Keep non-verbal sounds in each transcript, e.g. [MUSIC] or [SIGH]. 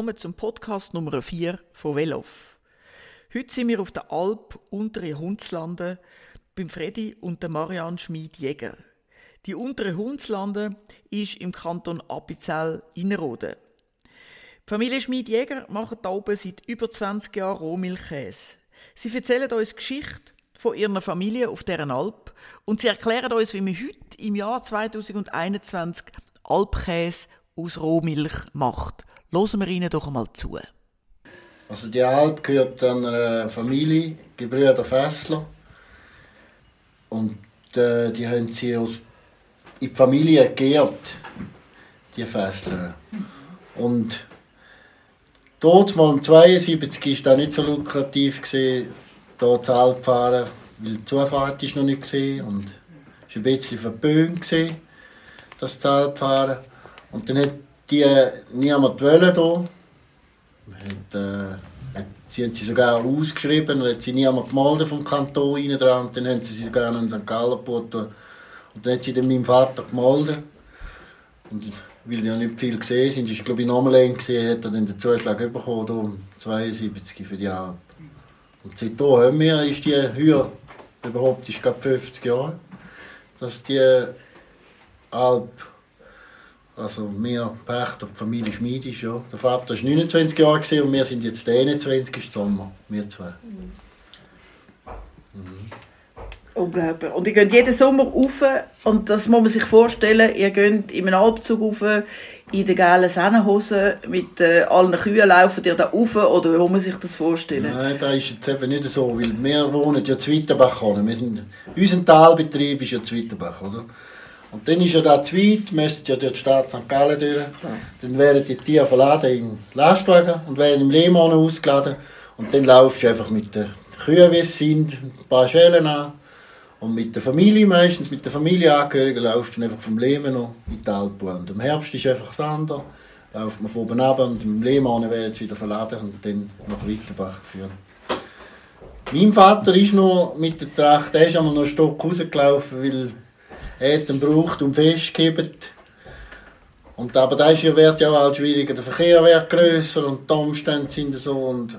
willkommen zum Podcast Nummer 4 von Velof. Heute sind wir auf der Alp Untere Hundslande beim Freddy und der Marianne Schmid-Jäger. Die Untere Hundslande ist im Kanton Appenzell Innerrhoden. Die Familie Schmid-Jäger macht da oben seit über 20 Jahren Rohmilchkäse. Sie erzählen uns Geschichte von ihrer Familie auf deren Alp und sie erklären uns, wie man heute im Jahr 2021 Alpkäse aus Rohmilch macht. Hören wir ihnen doch einmal zu. Also die Alp gehört einer Familie, Gebrüder Fessler. Und äh, die haben sie aus, in die Familie geehrt, die Fessler. Und dort mal um 72 war das nicht so lukrativ, hier zur Alp fahren, weil die Zufahrt noch nicht gesehen und es war ein bisschen verböhnt, das Alp fahren. Und dann hat die niemand wollen hier. Hat, äh, sie haben sie sogar ausgeschrieben hat sie niemand gemeldet vom Kanton rein dran. Und dann haben sie sie sogar in St. Gallen gebaut. Und dann hat sie dann meinem Vater gemeldet. Und weil ja nicht viel gesehen sind, ist glaube ich nochmal lang gesehen, hat er dann den Zuschlag bekommen, um 72 für die Alp. Und seitdem haben wir, ist die Höhe überhaupt, ist gerade 50 Jahre, dass die Alp also wir Pächter, die Familie Schmid ist, ja. Der Vater war 29 Jahre und wir sind jetzt 21 im Sommer, wir zwei. Mhm. Mhm. Unglaublich. Und ihr geht jeden Sommer rauf und das muss man sich vorstellen, ihr geht in einem Alpzug rauf, in den gelben Sennenhosen, mit äh, allen Kühen laufen ihr da rauf oder wie muss man sich das vorstellen? Nein, das ist jetzt eben nicht so, weil wir wohnen ja Zweitenbach. Wir sind, unser Talbetrieb ist ja Zweitenbach, oder? Und dann ist ja da zu weit, müsste ja durch die Stadt St. Gallen durch. Ja. Dann werden die Tiere verladen in Lastwagen und werden im Lehmann ausgeladen. Und dann laufst du einfach mit den Kühen, wie es sind, ein paar Schellen an. Und mit der Familie meistens, mit der Familienangehörigen, laufst du dann einfach vom Lehmann noch in die Alpen. Und im Herbst ist einfach das andere. Lauft man von oben ab und im Lehmann werden sie wieder verladen und dann nach Wittenbach geführt. Mein Vater ist noch mit der Tracht, der ist einmal noch einen Stock rausgelaufen, weil hätten braucht und festgehebt. Und aber da ist ja, wird ja auch schwieriger, der Verkehr wird grösser und die Umstände sind so und,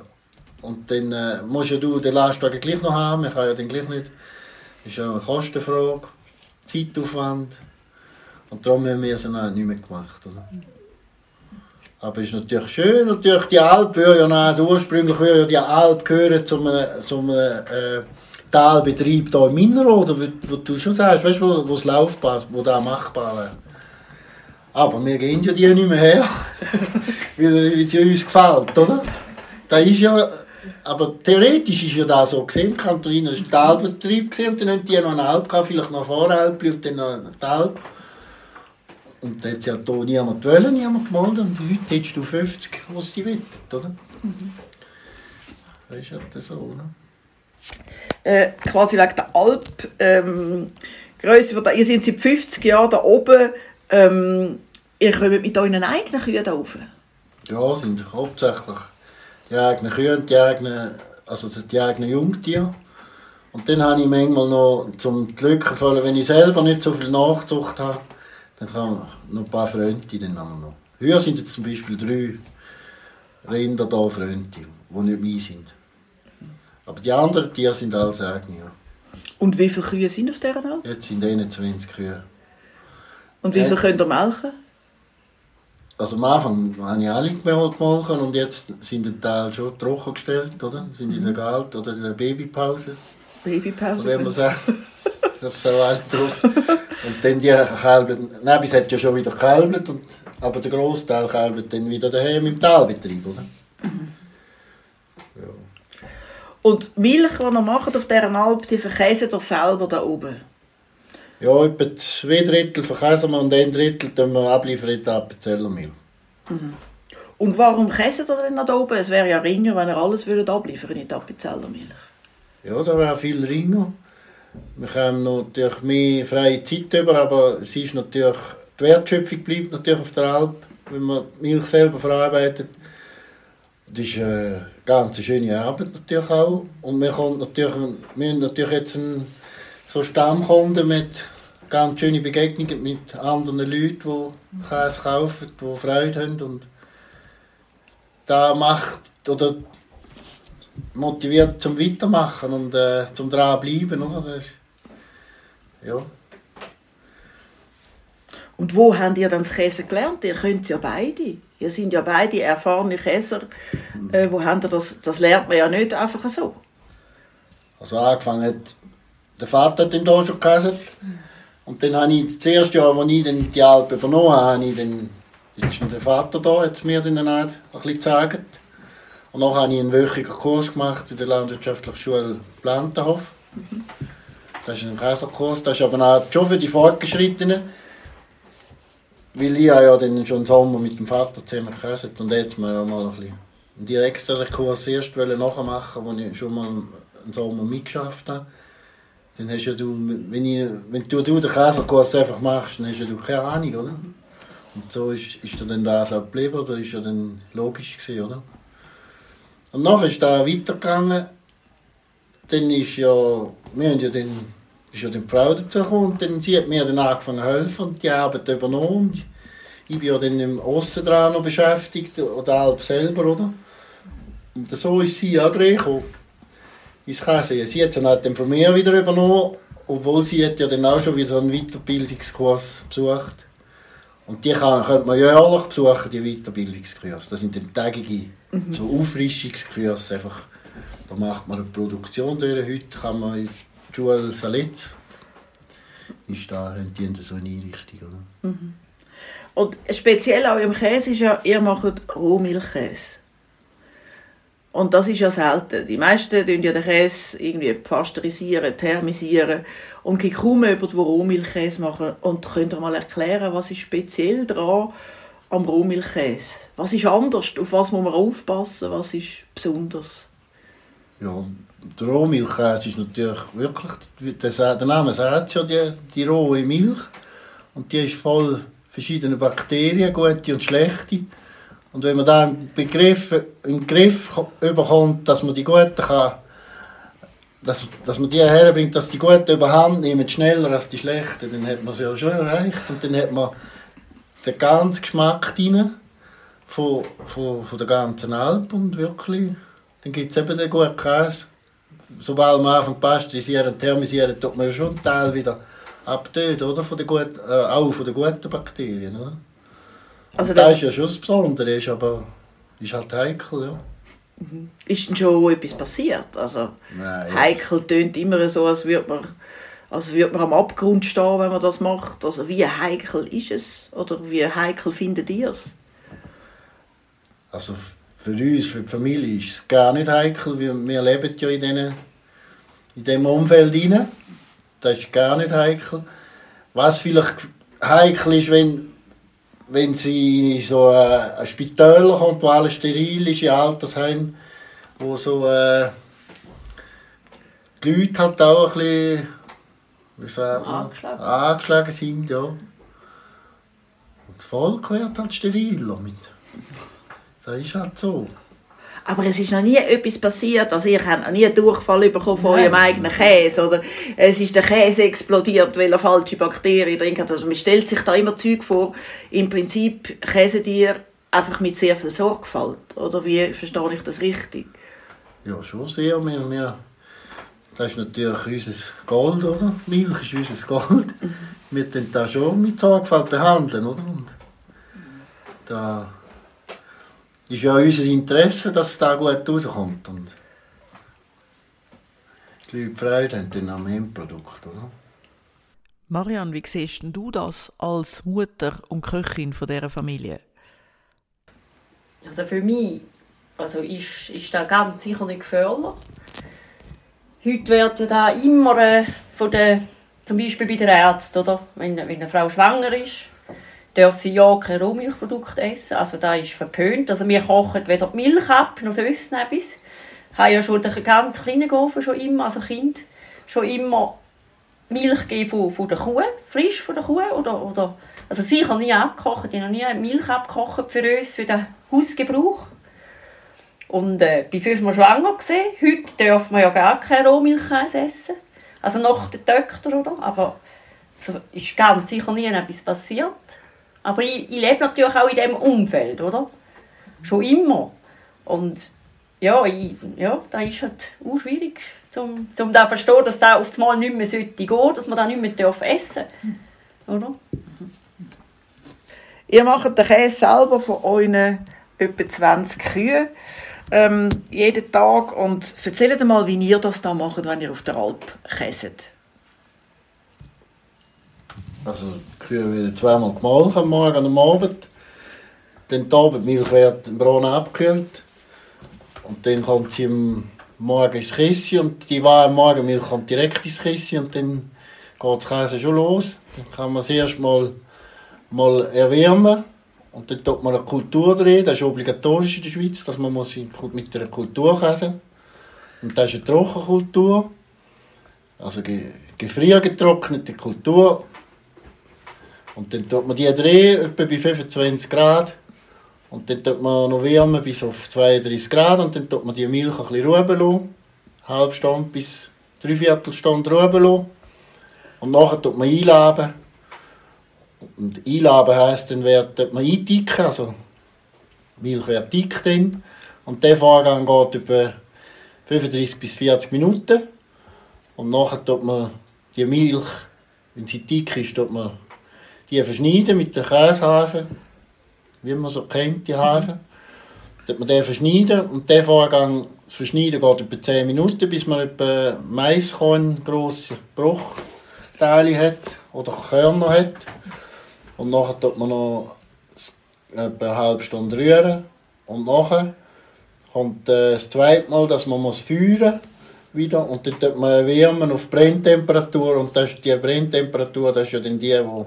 und dann äh, musst ja du den Lastwagen gleich noch haben, man kann ja den gleich nicht. Das ist ja eine Kostenfrage, Zeitaufwand und darum haben wir es dann nicht mehr gemacht. Oder? Aber es ist natürlich schön, natürlich die Alp würde ja ursprünglich würde ja die Alp gehören zum, zum äh, Talbetrieb hier im Innerrhoden, wo, wo du schon sagst, weißt, wo, wo es laufbar wo da machbar wäre. Aber wir gehen ja die nicht mehr her, [LAUGHS] weil, weil sie uns gefällt, oder? Da ist ja, aber theoretisch ist ja da so gesehen, Kanton Inner ist ein Talbetrieb gesehen und dann haben die noch eine Alp gehabt, vielleicht noch vor Alp und dann noch eine Talb. Und da hat ja hier niemand wollen, niemand gemeldet und heute hättest du 50, was sie will, oder? Mhm. Das ist ja so, oder? Äh, quasi wegen der Alp, ähm, von der, ihr seid seit 50 Jahren da oben, ähm, ihr kommt mit euren eigenen Kühen da rauf? Ja, sind hauptsächlich die eigenen Kühe und die eigenen, also die eigenen Jungtiere. Und dann habe ich manchmal noch, zum Glück erfüllen, wenn ich selber nicht so viel Nachzucht habe, dann kann ich noch ein paar Freunde dann noch. Hier sind jetzt zum Beispiel drei Rinder da, Freunde, die nicht mehr sind. Aber die anderen Tiere sind alles eigene. Ja. Und wie viele Kühe sind auf dieser Alp? Jetzt sind 21 Kühe. Und wie viele äh, könnt ihr melken? Also am Anfang habe ich alle gemolken und jetzt sind ein Teil schon trocken gestellt, oder? Sind in der Galt oder in der Babypause. Babypause? Wenn man sagt. [LAUGHS] Das ist so alt draus. Und dann die Kälber, nein, bis hat ja schon wieder gekälbert, und, aber der Großteil kälbert dann wieder daheim im Talbetrieb, oder? Mhm. Und die Milch, die ihr macht auf dieser Alp, die verkäsen ihr selber da oben? Ja, etwa zwei Drittel verkäsen wir und ein Drittel tun wir abliefern in die Appenzellermilch. Mhm. Und warum käsen ihr denn da oben? Es wäre ja ringer, wenn ihr alles würdet abliefern in die Appenzellermilch. Ja, da wäre viel ringer. Wir haben natürlich mehr freie Zeit über, aber es ist natürlich, die Wertschöpfung bleibt natürlich auf der Alp, wenn man die Milch selber verarbeitet. Das ist eine ganz schöne Arbeit natürlich auch. Und wir, kommt natürlich, wir haben natürlich jetzt einen, so Stammkunden mit ganz schönen Begegnungen mit anderen Leuten, die Käse kaufen, die Freude haben. Und da macht oder motiviert zum Weitermachen und äh, zum dranbleiben, oder? Das ist, ja. Und wo habt ihr dann das Käse gelernt? Ihr könnt ja beide. Ihr seid ja beide erfahrene Käser. Äh, wo habt ihr das? Das lernt man ja nicht einfach so. Also angefangen hat, der Vater hat dann hier schon gekäset. Und dann habe ich das erste Jahr, als ich dann die Alp übernommen habe, ich dann, jetzt ist der Vater da, hat mir dann ein bisschen gezeigt. Und dann habe ich einen wöchigen Kurs gemacht in der Landwirtschaftlichen Schule Plantenhof. Mhm. Das ist ein Käserkurs, das ist aber auch schon für die Fortgeschrittenen. Weil ich ja dann schon im Sommer mit dem Vater zusammen gekäset und jetzt mal mal ein bisschen die extra Kurs erst nachmachen, wo ich schon mal im Sommer mitgeschafft habe. Dann hast ja du, wenn, ich, wenn du, du den Käserkurs einfach machst, dann hast ja du keine Ahnung, oder? Und so ist, ist dann das auch geblieben, oder ist ja dann logisch gewesen, oder? Und nachher ist da weitergegangen. Dann ist ja, wir haben ja dann, ist ja dann die Frau dazu und dann sie hat mir dann angefangen zu helfen und die Arbeit übernommen. Ich bin ja dann im Osten dran noch beschäftigt, oder halb selber, oder? Und so ist sie auch reingekommen ins Käse. Sie hat es dann von mir wieder übernommen, obwohl sie hat ja dann auch schon wieder so einen Weiterbildungskurs besucht. Und die kann, könnte man jährlich besuchen, die Weiterbildungskurse. Das sind dann tägige mhm. so Auffrischungskurse. Einfach, da macht man eine Produktion durch. Heute kann man in Schule Salitz. Ist da, die so eine Einrichtung. Oder? Mhm. Und speziell auch im Käse ist ja, ihr macht Rohmilchkäse. Und das ist ja selten. Die meisten tun ja den Käse irgendwie pasteurisieren, thermisieren und gibt kaum jemand, der Rohmilchkäse machen. Und könnt ihr mal erklären, was ist speziell daran am Rohmilchkäse? Was ist anders? Auf was muss man aufpassen? Was ist besonders? Ja, der Rohmilchkäse ist natürlich wirklich, der Name sagt ja, die, die rohe Milch. Und die ist voll verschiedene Bakterien, gute und schlechte. Und wenn man da einen Begriff, einen Griff bekommt, dass man die Guten kann, dass, dass man die herbringt, dass die Guten überhand nehmen, schneller als die Schlechten, dann hat man es ja schon erreicht. Und dann hat man den ganzen Geschmack drin von, von, von der ganzen Alp und wirklich, dann gibt es eben den guten Käse. Sobald man anfängt pasteurisieren und thermisieren, tut man schon einen Teil wieder abtöten, oder? Von den guten, äh, auch von den guten Bakterien, oder? Also das, das ist ja schon das Besondere, ist aber ist halt heikel, ja. Mhm. Ist denn schon etwas passiert? Also Nein, heikel tönt immer so, als würde man, als würde man am Abgrund stehen, wenn man das macht. Also wie heikel ist es? Oder wie heikel findet ihr es? Also für uns, für die Familie ist es gar nicht heikel, weil wir leben ja in, diesen, in diesem Umfeld rein. Das ist gar nicht heikel. Was vielleicht heikel ist, wenn wenn sie in so ein Spital kommt, wo alles steril ist, in Altersheim, wo so äh, die Leute halt auch ein bisschen wie sagt man, angeschlagen. angeschlagen sind. Ja. Und das Volk wird halt steriler. Das ist halt so. Aber es ist noch nie etwas passiert, also ihr habt noch nie einen Durchfall bekommen von eurem eigenen Käse oder es ist der Käse explodiert, weil er falsche Bakterien drin hat. Also man stellt sich da immer Zeug vor, im Prinzip käset ihr einfach mit sehr viel Sorgfalt. Oder wie verstehe ich das richtig? Ja, schon sehr. Wir, wir, das ist natürlich unser Gold, oder? Milch ist unser Gold. Mhm. Wir tun das schon mit Sorgfalt behandeln, oder? Und da ist ja unser Interesse, dass es da gut rauskommt. Und die Leute Freude haben dann am Endprodukt, oder? Marianne, wie siehst du das als Mutter und Köchin von dieser Familie? Also für mich also ist, ist das ganz sicher nicht gefährlich. Heute wird da immer äh, von der, zum Beispiel bei der Ärzten, oder? Wenn, wenn eine Frau schwanger ist, darf sie ja kein Rohmilchprodukt essen. Also da ist verpönt. Also wir kochen weder die Milch ab, noch sonst etwas. Haben ja schon den ganz kleinen Gofen schon immer, also Kind, schon immer Milch gegeben von, von der Kuh, frisch von der Kuh. Oder, oder, also sie kann nie abkochen, die noch nie Milch abgekocht für uns, für den Hausgebrauch. Und äh, bin fünfmal schwanger gesehen. Heute darf man ja gar keine Rohmilchkäse essen. Also nach der Doktor, oder? Aber also, ist ganz sicher nie etwas passiert. Aber ich, ich lebe natürlich auch in diesem Umfeld, oder? Schon immer. Und ja, ich, ja das ist halt auch schwierig, um, um zu verstehen, dass das auf Mal nicht mehr gehen sollte, dass man das nicht mehr essen darf. Oder? Ihr macht den Käse selber von euren etwa 20 Kühen ähm, jeden Tag und erzählt mal, wie ihr das da macht, wenn ihr auf der Alp käset. Also Kühe werden zweimal gemahlen, am Morgen und am Abend. Dann die Abendmilch wird im Brunnen abgekühlt. Und dann kommt sie am Morgen ins Kissi und die warme Morgenmilch kommt direkt ins Kissi und dann geht das Käse schon los. Dann kann man es erst mal, mal erwärmen und dann tut man eine Kultur drin. Das ist obligatorisch in der Schweiz, dass man muss mit einer Kultur käse Und das ist eine Trockenkultur. Also gefriergetrocknete Kultur. Und dann tut man die drehen, etwa bei 25 Grad. Und dann tut man noch wärmen bis auf 32 Grad. Und dann tut man die Milch ein bisschen ruhen lassen. Halbe Stunde bis dreiviertel Stunde ruhen lassen. Und nachher tut man einlaben. Und einlaben heisst, dann wird man eindicken, also Milch wird dick dann. Und der Vorgang geht über 35 bis 40 Minuten. Und nachher tut man die Milch, wenn sie dick ist, tut man die verschneiden mit der Käsehafen, wie man so kennt, die Hafen. Dann man den verschneiden und der Vorgang, das Verschneiden geht über 10 Minuten, bis man etwa Maiskorn, grosse Bruchteile hat oder Körner hat. Und nachher tut man noch etwa eine halbe Stunde rühren. Und nachher kommt äh, das zweite Mal, dass man muss feuern wieder und dann tut man wärmen auf Brenntemperatur und das ist die Brenntemperatur, das ist ja dann die, die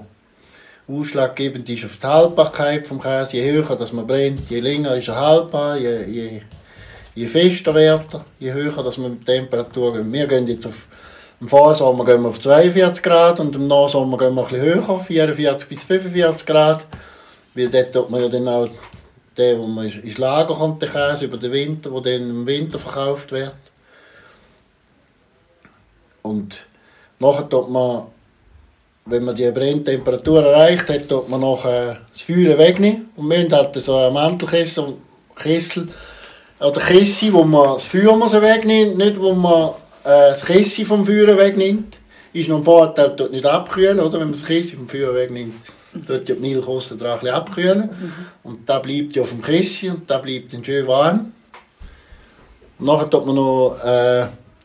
Ausschlaggebend ist auf die Haltbarkeit des Käses. Je höher dass man brennt, je länger ist er haltbar, je, je, je fester wird er, je höher dass man mit Temperatur geht. Wir gehen jetzt auf, im Vorsommer gehen wir auf 42 Grad und im Nachsommer gehen wir bisschen höher, 44 bis 45 Grad. Weil dort tut man ja dann auch den, wo man ins Lager kommt, der Käse über den Winter, der dann im Winter verkauft wird. Und nachher tut man wenn man die Brenntemperatur erreicht hat, tut man noch äh, das Feuer wegnehmen. Und wir haben halt so einen Mantelkessel Kessel, oder Kessi, wo man das Feuer muss wegnimmt, nicht wo man äh, das Kessi vom Feuer wegnimmt. Ist noch ein Vorteil, dort nicht abkühlen, oder? wenn man das Kessi vom Feuer wegnimmt. Dort die Milch aussen dran ein abkühlen. Mhm. Und da bleibt ja auf dem Kessi und da bleibt dann schön warm. Und nachher tut man noch äh,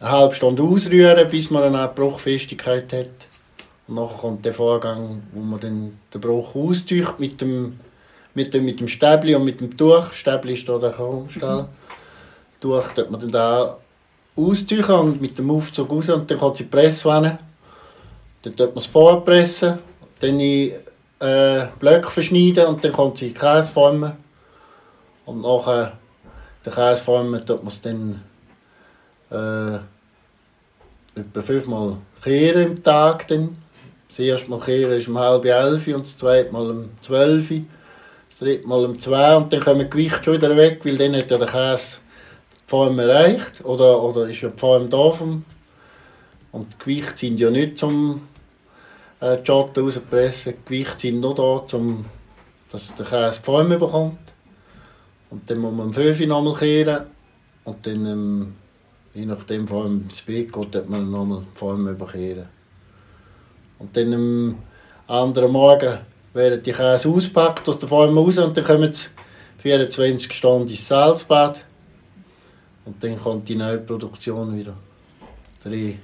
eine halbe Stunde ausrühren, bis man eine Bruchfestigkeit hat. Nachher kommt der Vorgang, wo man dann den Bruch austücht mit dem, mit dem, mit dem Stäbli und mit dem Tuch. Stäbli ist hier der. Mhm. Tuch tut man dann da austüchen und mit dem Aufzug raus und dann kommt sie Presswanne. Dann tut man es vorpressen, dann in äh, Blöcke verschneiden und dann kommt sie in Käse formen. Und nachher den Käse formen tut man es dann äh, etwa fünfmal kehren im Tag. Dann. Das erste Mal kehren ist um halb elf und das zweite Mal um zwölf. Das dritte Mal um zwei und dann kommen die Gewichte schon wieder weg, weil dann hat ja der Käse die Form erreicht oder, oder ist ja die Form da vom und die Gewichte sind ja nicht zum äh, die Schotten rauspressen, die Gewichte sind nur da, um dass der Käse die Form bekommt. Und dann muss man um 5 Uhr nochmal kehren und dann, ähm, je nachdem, vor allem ins Bett geht, man nochmal die Form überkehren. Und dann am anderen Morgen werden die Käse ausgepackt aus der Form raus und dann kommen sie 24 Stunden ins Salzbad. Und dann kommt die neue Produktion wieder rein.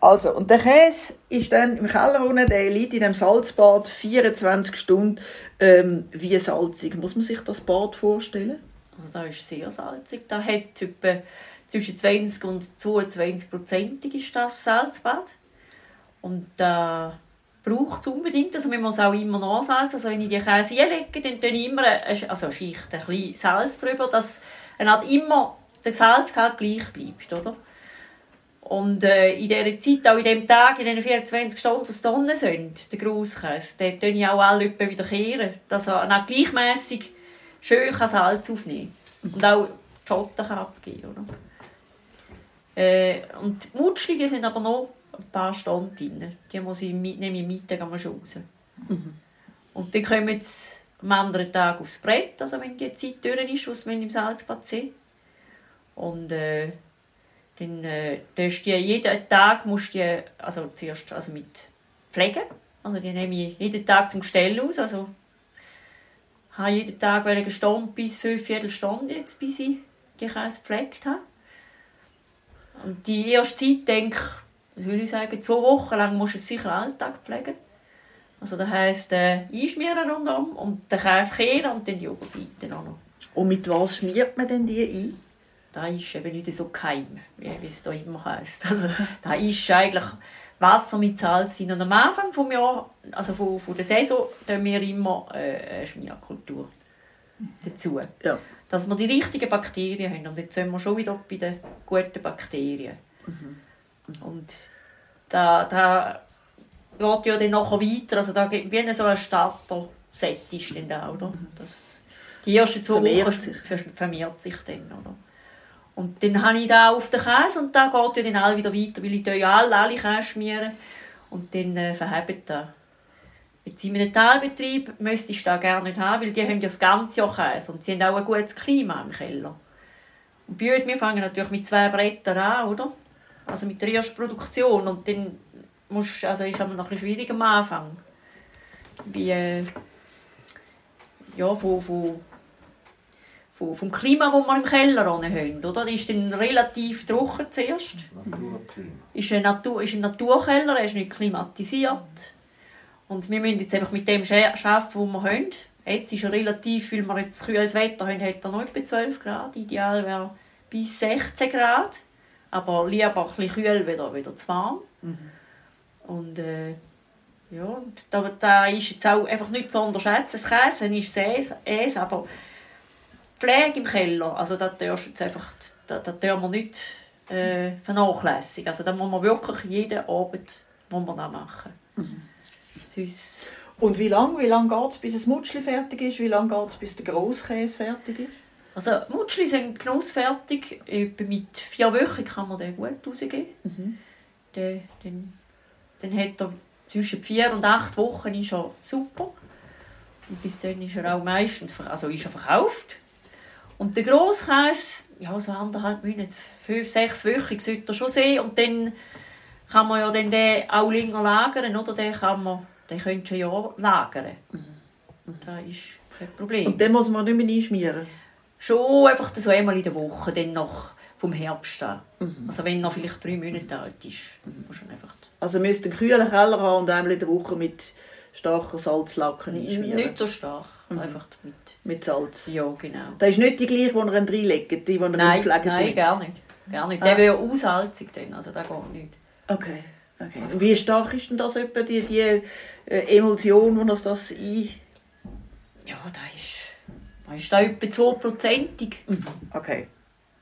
Also, und der Käse ist dann im Keller unten, der liegt in dem Salzbad 24 Stunden ähm, wie salzig. Muss man sich das Bad vorstellen? Also da ist sehr salzig. Da hat etwa zwischen 20 und 22 Prozent ist das Salzbad. Und äh, braucht es unbedingt. Also man muss auch immer nachsalzen. Also wenn ich die Käse einlege, dann tue ich immer eine, also Schicht, ein bisschen Salz drüber, dass halt immer der Salzgehalt gleich bleibt. Oder? Und äh, in dieser Zeit, auch in diesem Tag, in diesen 24 Stunden, die da unten sind, der Grosskäse, den tue ich auch alle wieder kehren, dass er auch gleichmässig schön Salz aufnehmen kann. Und auch die Schotten abgeben kann. Äh, und die Mutschli, die sind aber noch paar Stunden drin. Die muss ich mitnehmen, im Mittag schon raus. Mhm. Und dann kommen sie am anderen Tag aufs Brett, also wenn die Zeit durch ist, was wir im Salzbad sind. Und äh, dann äh, darfst du jeden Tag musst die, also zuerst also mit pflegen. Also die nehme ich jeden Tag zum Stell aus. Also habe jeden Tag eine Stunde bis fünf Viertelstunde jetzt, bis ich die Käse gepflegt habe. Und die erste Zeit, denke ich, würde ich sagen, zwei Wochen lang musst du es sicher Alltag pflegen. Also das heisst, äh, einschmieren rundum und den Käse kehren und dann die Oberseite auch noch. Und mit was schmiert man denn die ein? Das ist eben nicht so geheim, wie es da immer heisst. Also, das ist eigentlich Wasser mit Salz Und am Anfang des Jahres, also von, von der Saison, tun wir immer äh, eine Schmierkultur dazu. Ja. Dass wir die richtigen Bakterien haben. Und jetzt sind wir schon wieder bei den guten Bakterien. Mhm. Und da, da geht ja dann nachher weiter. Also da gibt wie so ein Starter-Set ist dann da, oder? Mhm. Das, die ersten zwei vermehrt Wochen sich. vermehrt sich dann, oder? Und dann habe ich da auf den Käse und da geht ja dann alle wieder weiter, weil ich ja alle, alle Käse schmieren und dann äh, verheben da. Jetzt in einem Talbetrieb müsste ich das gerne nicht haben, weil die haben ja das ganze Jahr Käse und sie haben auch ein gutes Klima im Keller. Und bei uns, wir fangen natürlich mit zwei Brettern an, oder? Also mit der ersten Produktion und dann musst, also ist es noch ein bisschen schwierig am Anfang. Wie, äh, ja, von, von vom, vom Klima, das wir im Keller haben. Oder? Das ist dann relativ trocken zuerst. Naturklima. Ist ein, Natur, ist ein Naturkeller, er ist nicht klimatisiert. Und wir müssen jetzt einfach mit dem arbeiten, was wir haben. Jetzt ist er relativ, weil wir jetzt kühles Wetter haben, hat er noch etwa 12 Grad. Ideal wäre bis 16 Grad. Aber lieber ein bisschen kühl, wieder, wieder zu warm. Mhm. Und äh, ja, da, da ist jetzt auch einfach nicht zu unterschätzen. Das Käse ist es, es aber Pflege im Keller, also das darfst jetzt einfach, das, das dürfen wir nicht äh, vernachlässigen. Also da muss man wirklich jeden Abend muss man das machen. Mhm. Sonst und wie lange wie lang geht es, bis das Mutschli fertig ist? Wie lange geht es, bis der Grosskäse fertig ist? Also Mutschli sind genussfertig. Etwa mit vier Wochen kann man den gut rausgeben. Mhm. Den, den, dann hat er zwischen vier und acht Wochen ist er super. Und bis dann ist er auch meistens also ist er verkauft. Und der Grosskäse, ja, so anderthalb Monate, fünf, sechs Wochen sollte er schon sehen. Und dann kann man ja dann den auch länger lagern, oder? Den, kann man, den könntest du ja lagern. Mhm. Das ist kein Problem. Und den muss man nicht mehr einschmieren? Schon einfach so einmal in der Woche, dann noch vom Herbst an. Mhm. Also wenn er vielleicht drei Monate alt ist, mhm. muss man einfach... Also müsst einen kühlen Keller haben und einmal in der Woche mit starker Salzlacken einschmieren? Nicht so stark. Mhm. Einfach mit, mit Salz? Ja, genau. Das ist nicht die gleiche, die ihr reinlegt, die, die ihr nein, Nein, trinkt. gar nicht. Gar nicht. Ah. Der wäre ja aussalzig dann, also das geht nicht. Okay. okay. Und wie stark ist denn das etwa, die, die äh, Emulsion, die das, das ein... Ja, das ist, das ist da etwa 2%ig. Mhm. Okay.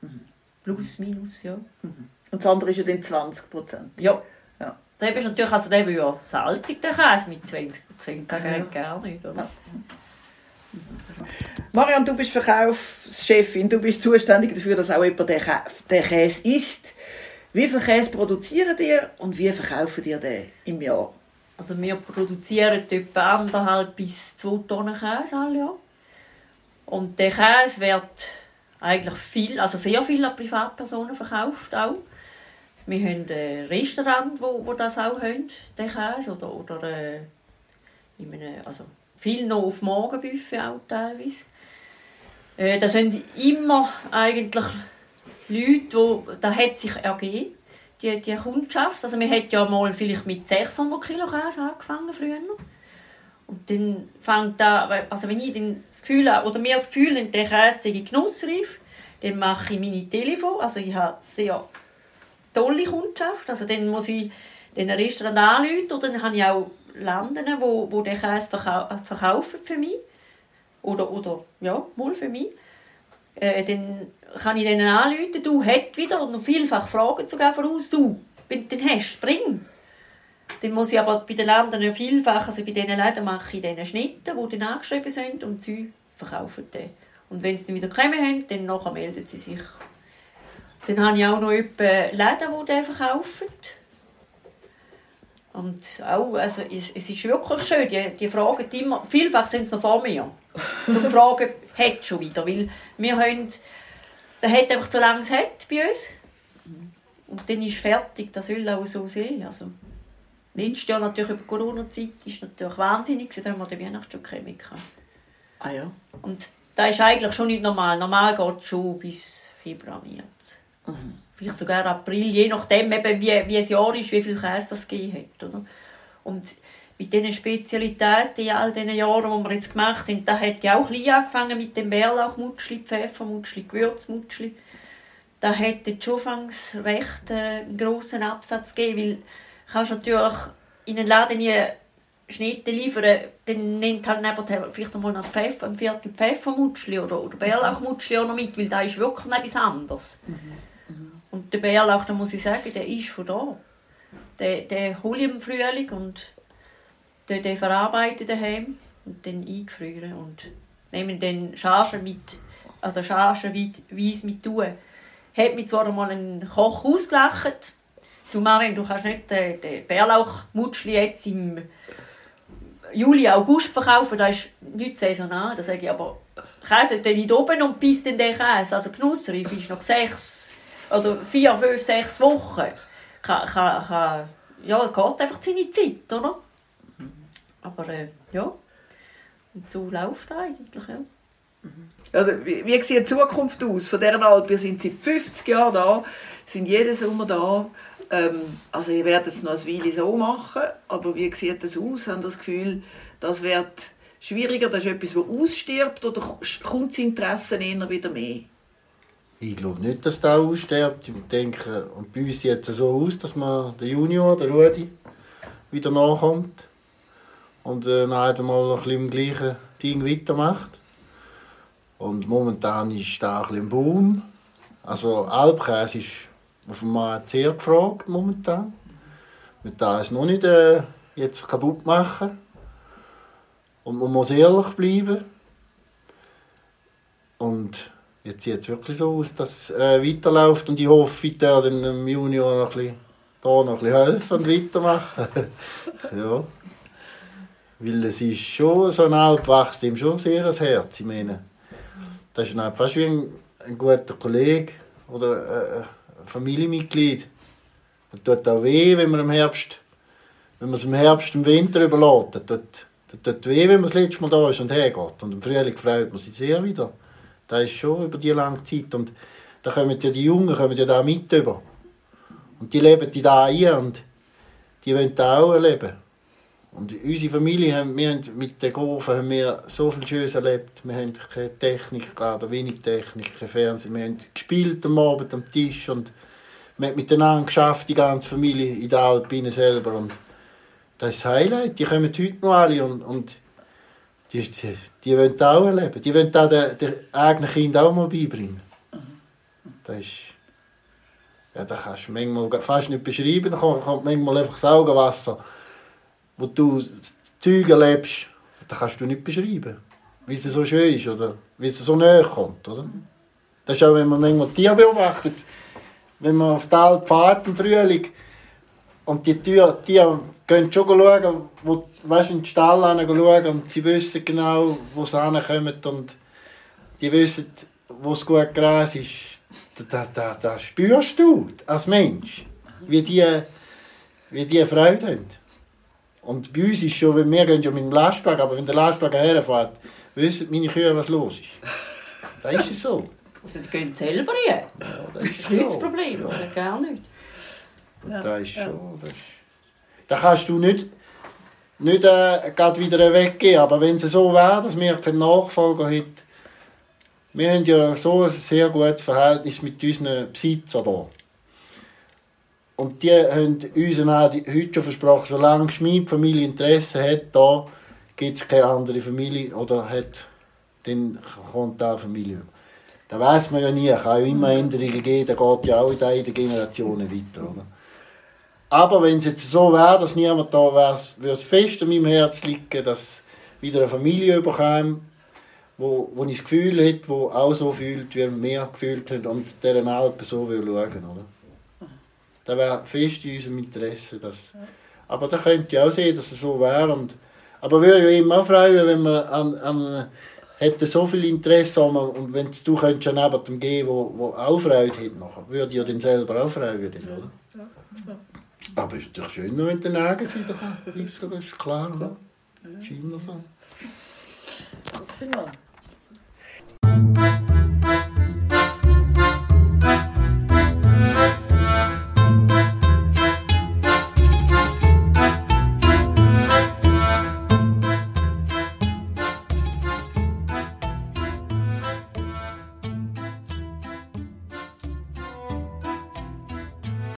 Mhm. Plus, minus, ja. Mhm. Und das andere ist ja dann 20%? Ja. ja. Der ist natürlich, also der ja salzig, der Käse mit 20%, das geht ja. gar nicht, oder? Ja. Marian, du bist Verkaufschefin, du bist zuständig dafür, dass auch jemand den, den Käse isst. Wie viel Käse produzieren ihr und wie verkaufen ihr den im Jahr? Also wir produzieren etwa anderthalb bis zwei Tonnen Käse alle Jahr. Und der Käse wird eigentlich viel, also sehr viel an Privatpersonen verkauft auch. Wir haben ein Restaurant, wo, wo das auch haben, den Käse, oder, oder äh, in einem, also viel noch auf Morgenbuffet auch teilweise. Äh, das sind immer eigentlich Leute, die, das hat sich ergeben, die, die Kundschaft. Also wir hat ja mal vielleicht mit 600 Kilo Käse angefangen früher. Und dann fängt da, also wenn ich dann das Gefühl habe, oder mir das Gefühl habe, der Käse sei genussreif, dann mache ich meine Telefon, also ich habe sehr tolle Kundschaft, also dann muss ich den Restaurant anrufen oder dann habe ich auch Länder, wo, wo den Käse verkau verkaufen für mich. Oder, oder ja, mal für mich, äh, dann kann ich denen anrufen, du hättest wieder und vielfach fragen sogar voraus, du, wenn du den hast, bring. Dann muss ich aber bei den Ländern vielfach, also bei diesen Läden mache ich diese Schnitte, die dann angeschrieben sind und sie verkaufen den. Und wenn sie dann wieder kommen haben, dann nachher melden sie sich. Dann habe ich auch noch etwa Läden, die den verkaufen. Und auch, also es, es ist wirklich schön, die, die fragen immer, vielfach sind sie noch vor mir, zum [LAUGHS] fragen, hat schon wieder, weil wir haben, der hat einfach so lange es hat bei uns und dann ist fertig, das soll auch so sein. Also, letztes Jahr natürlich über Corona-Zeit ist natürlich wahnsinnig, da haben wir den Weihnachtsstück mit. Ah ja. Und das ist eigentlich schon nicht normal. Normal geht es schon bis Februar, März. Mhm. Vielleicht sogar April, je nachdem, eben wie, wie es Jahr ist, wie viel Käse das gegeben hat. Oder? Und mit diesen Spezialitäten in all diesen Jahren, die wir jetzt gemacht haben, da hat ja auch ein angefangen mit dem Bärlauchmutschli, Pfeffermutschli, Gewürzmutschli. Da hat schon anfangs recht äh, einen grossen Absatz gegeben, weil kannst natürlich in einen Laden nie Schnitte liefern, dann nimmt halt nebenher vielleicht einmal ein, Pfeffer, ein Viertel Pfeffermutschli oder, oder Bärlauchmutschli auch noch mit, weil da ist wirklich etwas anderes. Mhm. Mhm. Und der Bärlauch, da muss ich sagen, der ist von da. Den, den hole ich im Frühling und den, den verarbeite daheim und dann eingefrieren und nehme dann Chargen mit, also chargenweise mit tun. Hat mich zwar einmal ein Koch ausgelacht, du Marin, du kannst nicht den, den Bärlauchmutschli jetzt im Juli, August verkaufen, das ist nicht saisonal. Da sage ich aber, Käse dann nicht oben und bis der Käse, also Knusserreif, ist noch sechs oder vier, fünf, sechs Wochen. Kann, kann, kann, ja, geht einfach seine Zeit, oder? Aber äh, ja, und so läuft eigentlich, ja. Also, wie, wie sieht die Zukunft aus? Von dieser Alp, wir sind seit 50 Jahren da, sind jeden Sommer da. Ähm, also ihr werdet es noch ein Weile so machen, aber wie sieht das aus? Haben das Gefühl, das wird schwieriger, das ist etwas, das ausstirbt oder kommt das Interesse eher wieder mehr? Ich glaube nicht, dass das ausstirbt. Ich denke, und bei uns sieht es so aus, dass man der Junior, der Rudi, wieder nachkommt und äh, dann einmal ein bisschen im gleichen Ding weitermacht. Und momentan ist da ein bisschen ein Boom. Also Alpkäse ist auf dem Markt sehr gefragt momentan. Man darf es noch nicht äh, jetzt kaputt machen. Und man muss ehrlich bleiben. Und jetzt sieht es wirklich so aus, dass es äh, weiterläuft. Und ich hoffe, ich darf im Junior noch ein bisschen, da noch ein bisschen helfen und weitermachen. [LAUGHS] ja. Weil es ist schon, so ein Alp wächst ihm schon sehr ans Herz. Ich meine, das ist fast wie ein, ein guter Kollege oder äh, Familienmitglied. Es tut auch weh, wenn man im Herbst, wenn man es im Herbst im Winter überlässt. Das tut, das tut weh, wenn man das letzte Mal da ist und hergeht. Und im Frühling freut man sich sehr wieder. Das ist schon über die lange Zeit. Und da kommen ja die Jungen kommen ja da mit über. Und die leben die da ein und die wollen da auch erleben. Und unsere Familie, haben, wir haben mit den Gofen haben wir so viel Schönes erlebt. Wir haben keine Technik oder wenig Technik, kein Fernsehen. Wir haben gespielt am Abend am Tisch und wir haben miteinander geschafft, die ganze Familie in der Alpine selber. Und das ist das Highlight. Die kommen heute noch alle und, und die, die, die wollen auch erleben. Die wollen den, den eigenen Kind auch mal beibringen. Das ist... Ja, das kannst du manchmal fast nicht beschreiben. Da kommt manchmal einfach das Augenwasser wo du Zeug erlebst, das kannst du nicht beschreiben. Wie es so schön ist oder wie es so näher kommt. Oder? Das ist auch, wenn man manchmal Tiere beobachtet, wenn man auf der Alp fährt im Frühling und die Tiere, Tiere gehen schon schauen, wo, weißt, in den Stall schauen und sie wissen genau, wo sie hinkommen und die wissen, wo es gut Gras ist. Das, das, das spürst du als Mensch, wie die, wie die Freude haben. Und bei uns ist schon, wenn wir gehen ja mit dem Lastwagen, aber wenn der Lastwagen herfährt, wissen meine Kühe, was los ist. Da ist es so. Also sie gehen selber rein. Ja, das ist das, ist das Problem, oder? Gar nicht. Ja. Das ist schon... Das ist, da kannst du nicht, nicht äh, gerade wieder weggehen, aber wenn es so wäre, dass wir keinen Nachfolger hätten, wir haben ja so ein sehr gutes Verhältnis mit unseren Besitzern hier. Und die haben uns heute schon versprochen, solange die Schmiedfamilie Interesse hat, da gibt es keine andere Familie oder hat, dann kommt da eine Familie. Da weiß man ja nie, es kann ja immer Änderungen geben, da geht ja auch in den Generationen weiter. Oder? Aber wenn es jetzt so wäre, dass niemand da wäre, würde es fest an meinem Herz liegen, dass wieder eine Familie überkäme, wo, wo ich das Gefühl hat, die auch so fühlt, wie wir gefühlt haben und deren Alpen so will schauen will. Das wäre fest in unserem Interesse. Dass, Aber da könnt ihr auch sehen, dass es so wäre. Und, aber würde ja immer freuen, wenn man an, an hätte so viel Interesse an und wenn du könntest ja neben dem gehen, wo, wo auch Freude hat, nachher, würde ja dann selber auch Freude oder? Ja. Aber es ist doch schöner, wenn der Nagels wieder weiter ist, klar, oder? Ja. Scheint so. Vielen Dank.